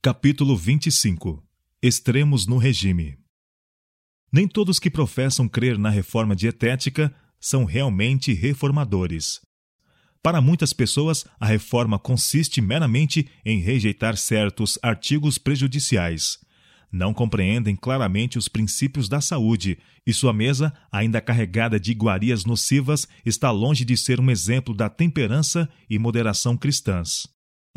Capítulo 25 Extremos no regime Nem todos que professam crer na reforma dietética são realmente reformadores. Para muitas pessoas, a reforma consiste meramente em rejeitar certos artigos prejudiciais. Não compreendem claramente os princípios da saúde e sua mesa, ainda carregada de iguarias nocivas, está longe de ser um exemplo da temperança e moderação cristãs.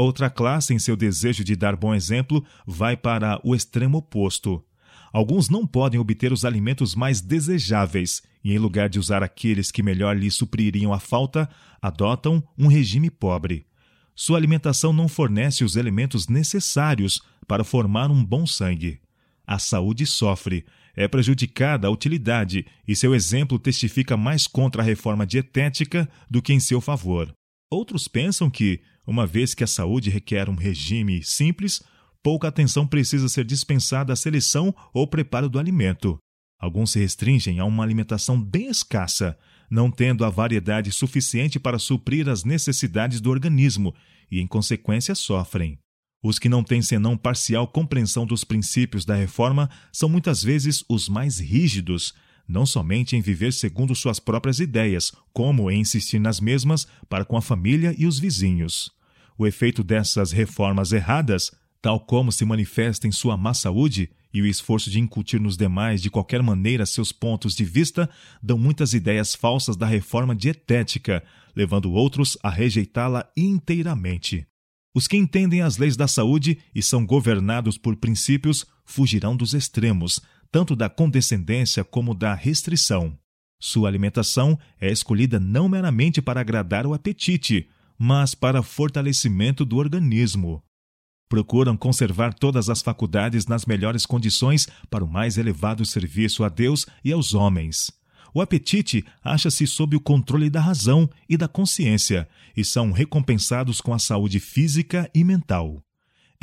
Outra classe, em seu desejo de dar bom exemplo, vai para o extremo oposto. Alguns não podem obter os alimentos mais desejáveis e, em lugar de usar aqueles que melhor lhes supririam a falta, adotam um regime pobre. Sua alimentação não fornece os elementos necessários para formar um bom sangue. A saúde sofre, é prejudicada a utilidade e seu exemplo testifica mais contra a reforma dietética do que em seu favor. Outros pensam que, uma vez que a saúde requer um regime simples, pouca atenção precisa ser dispensada à seleção ou preparo do alimento. Alguns se restringem a uma alimentação bem escassa, não tendo a variedade suficiente para suprir as necessidades do organismo e, em consequência, sofrem. Os que não têm senão parcial compreensão dos princípios da reforma são muitas vezes os mais rígidos, não somente em viver segundo suas próprias ideias, como em insistir nas mesmas para com a família e os vizinhos. O efeito dessas reformas erradas, tal como se manifesta em sua má saúde e o esforço de incutir nos demais de qualquer maneira seus pontos de vista, dão muitas ideias falsas da reforma dietética, levando outros a rejeitá-la inteiramente. Os que entendem as leis da saúde e são governados por princípios fugirão dos extremos, tanto da condescendência como da restrição. Sua alimentação é escolhida não meramente para agradar o apetite, mas para fortalecimento do organismo. Procuram conservar todas as faculdades nas melhores condições para o mais elevado serviço a Deus e aos homens. O apetite acha-se sob o controle da razão e da consciência e são recompensados com a saúde física e mental.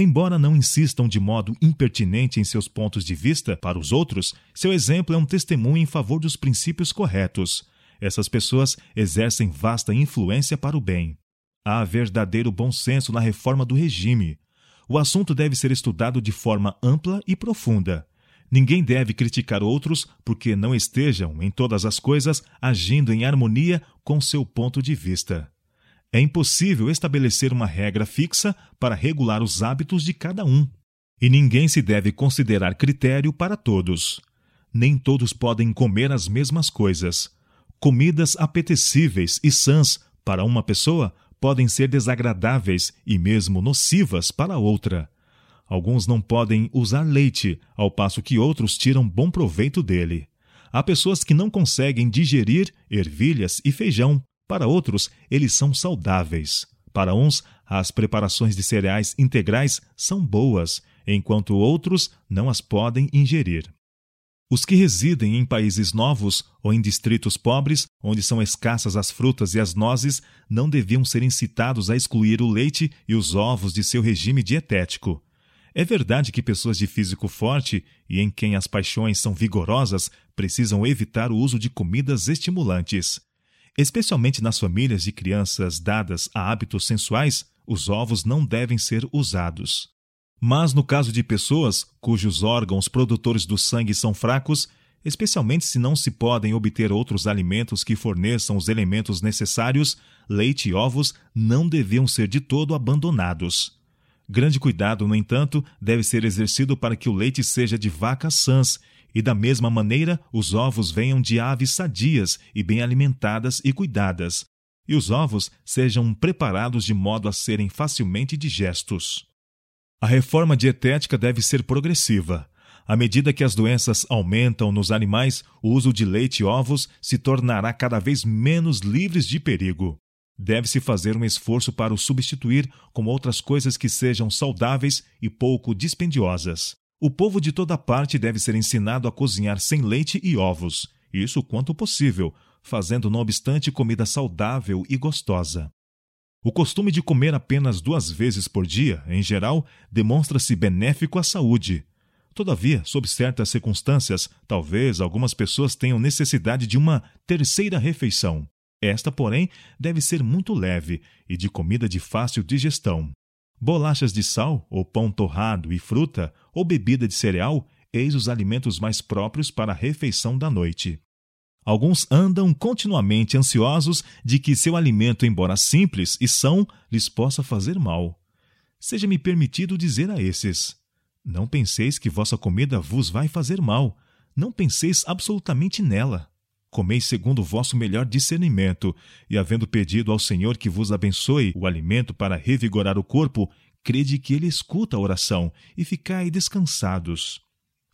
Embora não insistam de modo impertinente em seus pontos de vista para os outros, seu exemplo é um testemunho em favor dos princípios corretos. Essas pessoas exercem vasta influência para o bem. Há verdadeiro bom senso na reforma do regime. O assunto deve ser estudado de forma ampla e profunda. Ninguém deve criticar outros porque não estejam, em todas as coisas, agindo em harmonia com seu ponto de vista. É impossível estabelecer uma regra fixa para regular os hábitos de cada um. E ninguém se deve considerar critério para todos. Nem todos podem comer as mesmas coisas. Comidas apetecíveis e sãs para uma pessoa podem ser desagradáveis e mesmo nocivas para outra. Alguns não podem usar leite, ao passo que outros tiram bom proveito dele. Há pessoas que não conseguem digerir ervilhas e feijão, para outros, eles são saudáveis. Para uns, as preparações de cereais integrais são boas, enquanto outros não as podem ingerir. Os que residem em países novos ou em distritos pobres, onde são escassas as frutas e as nozes, não deviam ser incitados a excluir o leite e os ovos de seu regime dietético. É verdade que pessoas de físico forte e em quem as paixões são vigorosas precisam evitar o uso de comidas estimulantes. Especialmente nas famílias de crianças dadas a hábitos sensuais, os ovos não devem ser usados. Mas no caso de pessoas cujos órgãos produtores do sangue são fracos, especialmente se não se podem obter outros alimentos que forneçam os elementos necessários, leite e ovos não deviam ser de todo abandonados. Grande cuidado, no entanto, deve ser exercido para que o leite seja de vacas sãs e da mesma maneira os ovos venham de aves sadias e bem alimentadas e cuidadas, e os ovos sejam preparados de modo a serem facilmente digestos. A reforma dietética deve ser progressiva. À medida que as doenças aumentam nos animais, o uso de leite e ovos se tornará cada vez menos livres de perigo. Deve-se fazer um esforço para o substituir com outras coisas que sejam saudáveis e pouco dispendiosas. O povo de toda parte deve ser ensinado a cozinhar sem leite e ovos, isso quanto possível, fazendo não obstante comida saudável e gostosa. O costume de comer apenas duas vezes por dia, em geral, demonstra-se benéfico à saúde. Todavia, sob certas circunstâncias, talvez algumas pessoas tenham necessidade de uma terceira refeição. Esta, porém, deve ser muito leve e de comida de fácil digestão. Bolachas de sal, ou pão torrado e fruta, ou bebida de cereal, eis os alimentos mais próprios para a refeição da noite. Alguns andam continuamente ansiosos de que seu alimento, embora simples e são, lhes possa fazer mal. Seja-me permitido dizer a esses: Não penseis que vossa comida vos vai fazer mal, não penseis absolutamente nela. Comeis segundo o vosso melhor discernimento, e havendo pedido ao Senhor que vos abençoe o alimento para revigorar o corpo, crede que ele escuta a oração, e ficai descansados.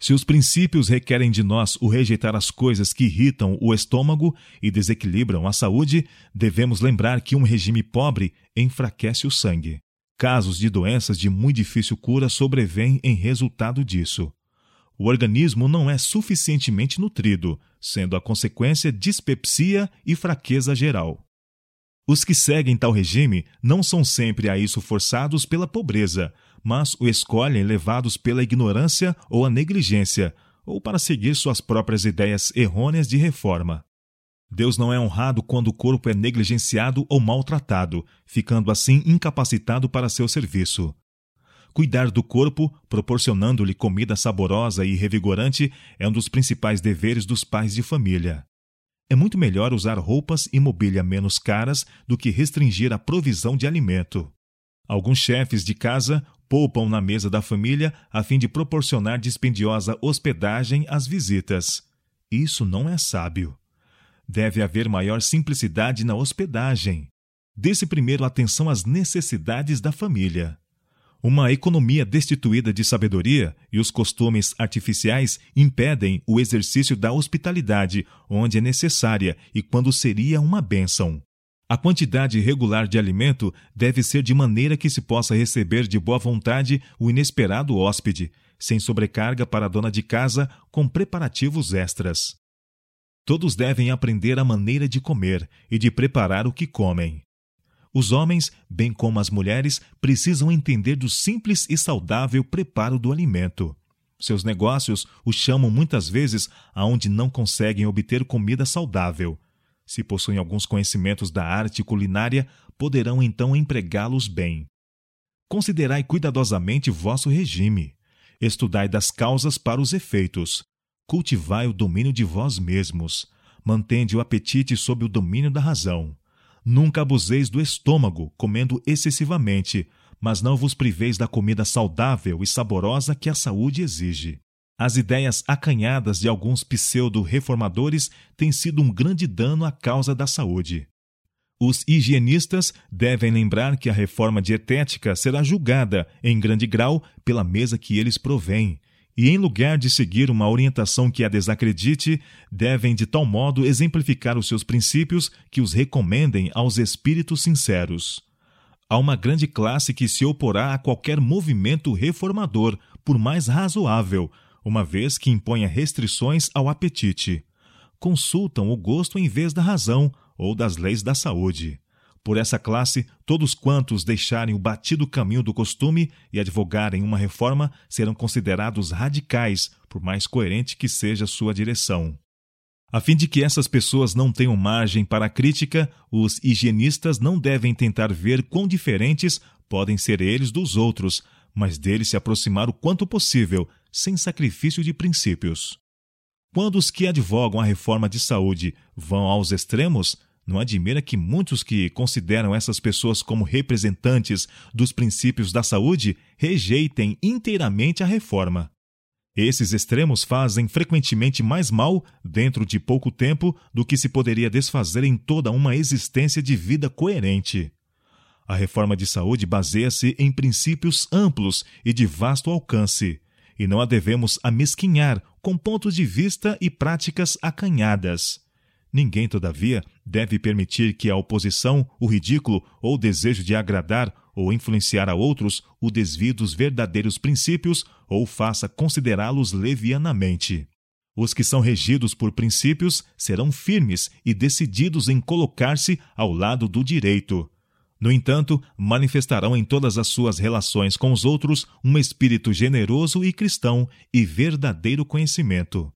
Se os princípios requerem de nós o rejeitar as coisas que irritam o estômago e desequilibram a saúde, devemos lembrar que um regime pobre enfraquece o sangue. Casos de doenças de muito difícil cura sobrevêm em resultado disso o organismo não é suficientemente nutrido, sendo a consequência dispepsia e fraqueza geral. Os que seguem tal regime não são sempre a isso forçados pela pobreza, mas o escolhem levados pela ignorância ou a negligência, ou para seguir suas próprias ideias errôneas de reforma. Deus não é honrado quando o corpo é negligenciado ou maltratado, ficando assim incapacitado para seu serviço. Cuidar do corpo, proporcionando-lhe comida saborosa e revigorante, é um dos principais deveres dos pais de família. É muito melhor usar roupas e mobília menos caras do que restringir a provisão de alimento. Alguns chefes de casa poupam na mesa da família a fim de proporcionar dispendiosa hospedagem às visitas. Isso não é sábio. Deve haver maior simplicidade na hospedagem. Dê-se primeiro atenção às necessidades da família. Uma economia destituída de sabedoria e os costumes artificiais impedem o exercício da hospitalidade onde é necessária e quando seria uma bênção. A quantidade regular de alimento deve ser de maneira que se possa receber de boa vontade o inesperado hóspede, sem sobrecarga para a dona de casa com preparativos extras. Todos devem aprender a maneira de comer e de preparar o que comem. Os homens, bem como as mulheres, precisam entender do simples e saudável preparo do alimento. Seus negócios os chamam muitas vezes aonde não conseguem obter comida saudável. Se possuem alguns conhecimentos da arte culinária, poderão então empregá-los bem. Considerai cuidadosamente vosso regime. Estudai das causas para os efeitos. Cultivai o domínio de vós mesmos. Mantende o apetite sob o domínio da razão. Nunca abuseis do estômago, comendo excessivamente, mas não vos priveis da comida saudável e saborosa que a saúde exige. As ideias acanhadas de alguns pseudo-reformadores têm sido um grande dano à causa da saúde. Os higienistas devem lembrar que a reforma dietética será julgada, em grande grau, pela mesa que eles provêm, e, em lugar de seguir uma orientação que a desacredite, devem de tal modo exemplificar os seus princípios que os recomendem aos espíritos sinceros. Há uma grande classe que se oporá a qualquer movimento reformador, por mais razoável, uma vez que imponha restrições ao apetite. Consultam o gosto em vez da razão ou das leis da saúde. Por essa classe, todos quantos deixarem o batido caminho do costume e advogarem uma reforma serão considerados radicais, por mais coerente que seja sua direção. A fim de que essas pessoas não tenham margem para crítica, os higienistas não devem tentar ver quão diferentes podem ser eles dos outros, mas deles se aproximar o quanto possível, sem sacrifício de princípios. Quando os que advogam a reforma de saúde vão aos extremos, não admira que muitos que consideram essas pessoas como representantes dos princípios da saúde rejeitem inteiramente a reforma. Esses extremos fazem frequentemente mais mal dentro de pouco tempo do que se poderia desfazer em toda uma existência de vida coerente. A reforma de saúde baseia-se em princípios amplos e de vasto alcance, e não a devemos amesquinhar com pontos de vista e práticas acanhadas. Ninguém, todavia, deve permitir que a oposição, o ridículo ou o desejo de agradar ou influenciar a outros o desvie dos verdadeiros princípios ou faça considerá-los levianamente. Os que são regidos por princípios serão firmes e decididos em colocar-se ao lado do direito. No entanto, manifestarão em todas as suas relações com os outros um espírito generoso e cristão e verdadeiro conhecimento.